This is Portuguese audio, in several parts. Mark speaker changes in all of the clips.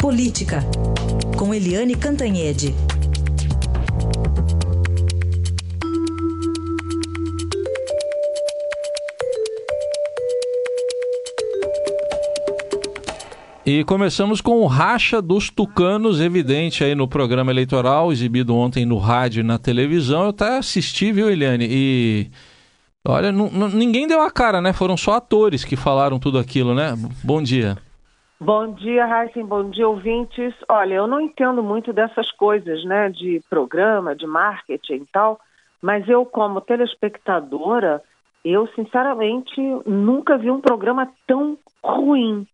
Speaker 1: Política, com Eliane Cantanhede.
Speaker 2: E começamos com o racha dos tucanos, evidente aí no programa eleitoral, exibido ontem no rádio e na televisão. Eu até assisti, viu, Eliane? E olha, ninguém deu a cara, né? Foram só atores que falaram tudo aquilo, né? Bom dia.
Speaker 3: Bom dia, Heisen. Bom dia, ouvintes. Olha, eu não entendo muito dessas coisas, né? De programa, de marketing e tal. Mas eu, como telespectadora, eu, sinceramente, nunca vi um programa tão ruim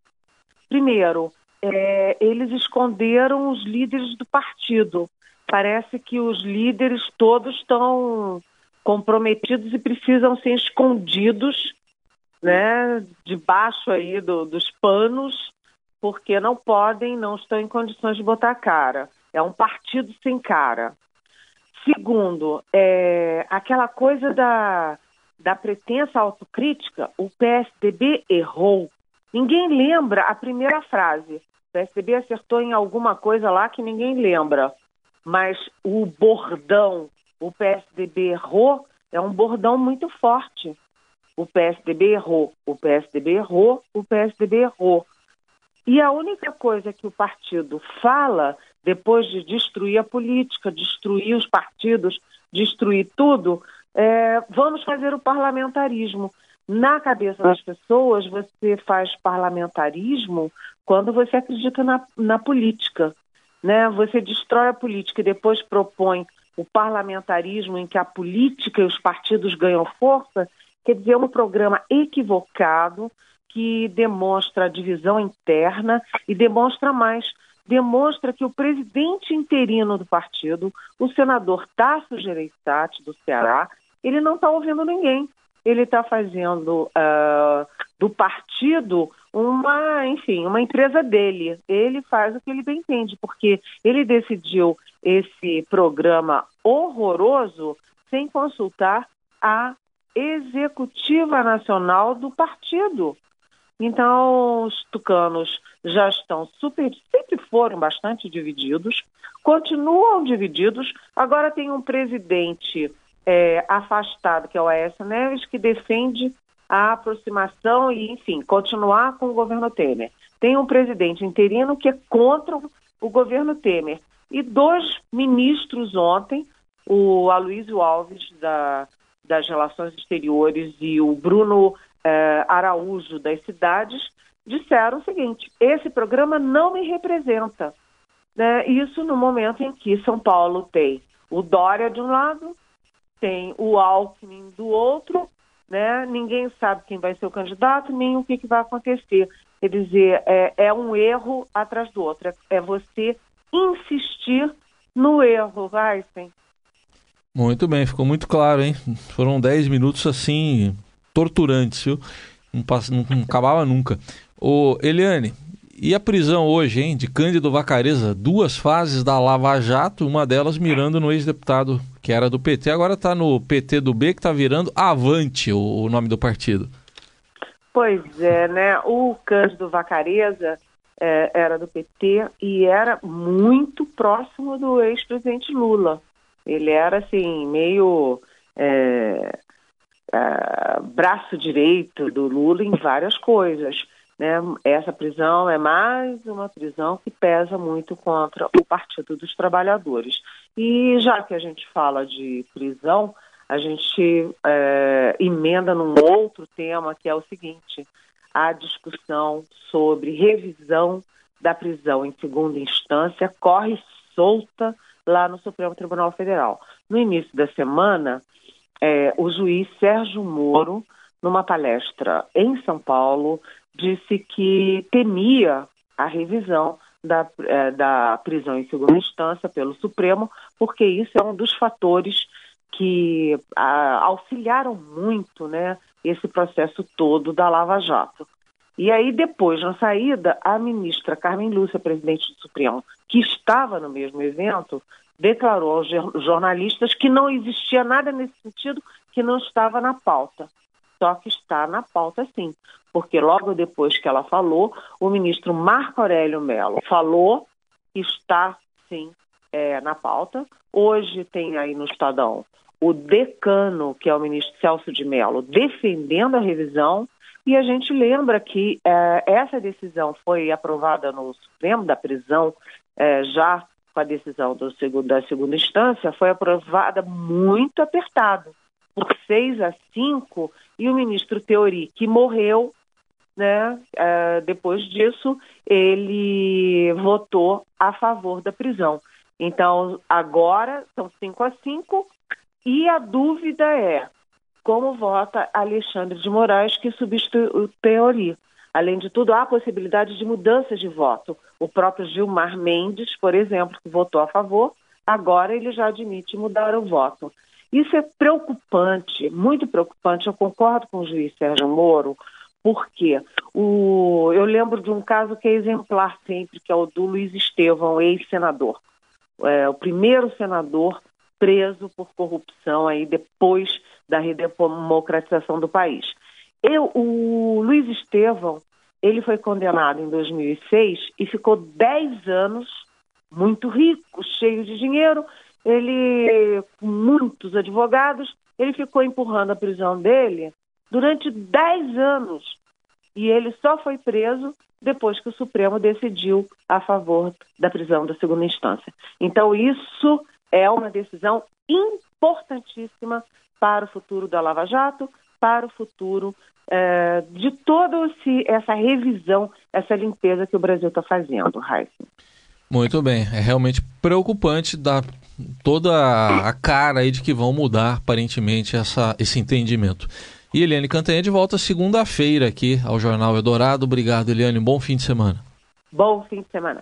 Speaker 3: Primeiro, é, eles esconderam os líderes do partido. Parece que os líderes todos estão comprometidos e precisam ser escondidos, né, debaixo aí do, dos panos, porque não podem, não estão em condições de botar cara. É um partido sem cara. Segundo, é, aquela coisa da, da pretensa autocrítica, o PSDB errou. Ninguém lembra a primeira frase. O PSDB acertou em alguma coisa lá que ninguém lembra. Mas o bordão, o PSDB errou, é um bordão muito forte. O PSDB errou, o PSDB errou, o PSDB errou. E a única coisa que o partido fala, depois de destruir a política, destruir os partidos, destruir tudo, é, vamos fazer o parlamentarismo. Na cabeça das pessoas, você faz parlamentarismo quando você acredita na, na política. Né? Você destrói a política e depois propõe o parlamentarismo em que a política e os partidos ganham força, quer dizer, é um programa equivocado que demonstra a divisão interna e demonstra mais, demonstra que o presidente interino do partido, o senador Tasso Gereissati, do Ceará, ele não está ouvindo ninguém ele está fazendo uh, do partido uma, enfim, uma empresa dele. Ele faz o que ele bem entende, porque ele decidiu esse programa horroroso sem consultar a executiva nacional do partido. Então, os tucanos já estão super, sempre foram bastante divididos, continuam divididos. Agora tem um presidente é, afastado, que é o Aécio Neves, que defende a aproximação e, enfim, continuar com o governo Temer. Tem um presidente interino que é contra o governo Temer. E dois ministros ontem, o Aloysio Alves, da, das Relações Exteriores, e o Bruno eh, Araújo, das cidades, disseram o seguinte: esse programa não me representa. Né? Isso no momento em que São Paulo tem o Dória de um lado tem o Alckmin do outro, né? Ninguém sabe quem vai ser o candidato, nem o que, que vai acontecer. Quer dizer, é, é um erro atrás do outro. É, você insistir no erro, sim.
Speaker 2: Muito bem, ficou muito claro, hein? Foram 10 minutos assim, torturantes, viu? Não, passa, não, não acabava nunca. Ô, Eliane, e a prisão hoje, hein, de Cândido Vacareza, duas fases da Lava Jato, uma delas mirando no ex-deputado que era do PT, agora está no PT do B, que está virando Avante, o, o, nome do partido.
Speaker 3: Pois é, né? O Cândido Vacareza é, era do PT e era muito próximo do ex-presidente Lula. Ele era, assim, meio... É, é, braço direito do Lula em várias coisas. Né? Essa prisão é mais uma prisão que pesa muito contra o Partido dos Trabalhadores. E já que a gente fala de prisão, a gente é, emenda num outro tema que é o seguinte: a discussão sobre revisão da prisão em segunda instância corre solta lá no Supremo Tribunal Federal. No início da semana, é, o juiz Sérgio Moro, numa palestra em São Paulo, disse que temia a revisão da, é, da prisão em segunda instância pelo Supremo, porque isso é um dos fatores que a, auxiliaram muito né, esse processo todo da Lava Jato. E aí, depois, na saída, a ministra Carmen Lúcia, presidente do Supremo, que estava no mesmo evento, declarou aos jornalistas que não existia nada nesse sentido, que não estava na pauta. Só que está na pauta sim, porque logo depois que ela falou, o ministro Marco Aurélio Mello falou que está, sim, é, na pauta. Hoje tem aí no Estadão o decano, que é o ministro Celso de Mello, defendendo a revisão. E a gente lembra que é, essa decisão foi aprovada no Supremo da prisão, é, já com a decisão do segundo, da segunda instância, foi aprovada muito apertado, por 6 a 5, e o ministro Teori, que morreu, né? Uh, depois disso, ele votou a favor da prisão. Então, agora são 5 a 5 e a dúvida é como vota Alexandre de Moraes, que substitui o Teori. Além de tudo, há possibilidade de mudança de voto. O próprio Gilmar Mendes, por exemplo, que votou a favor, agora ele já admite mudar o voto. Isso é preocupante, muito preocupante. Eu concordo com o juiz Sérgio Moro, porque o, eu lembro de um caso que é exemplar sempre, que é o do Luiz Estevão, ex-senador. É, o primeiro senador preso por corrupção aí depois da redemocratização do país. Eu, o Luiz Estevão, ele foi condenado em 2006 e ficou 10 anos muito rico, cheio de dinheiro, ele com muitos advogados, ele ficou empurrando a prisão dele durante 10 anos. E ele só foi preso depois que o Supremo decidiu a favor da prisão da segunda instância. Então, isso é uma decisão importantíssima para o futuro da Lava Jato, para o futuro é, de toda essa revisão, essa limpeza que o Brasil está fazendo, Raíssa.
Speaker 2: Muito bem, é realmente preocupante dar toda a cara aí de que vão mudar aparentemente essa, esse entendimento. E Eliane Cantanhede volta segunda-feira aqui ao Jornal Eldorado. Obrigado, Eliane. Bom fim de semana.
Speaker 3: Bom fim de semana.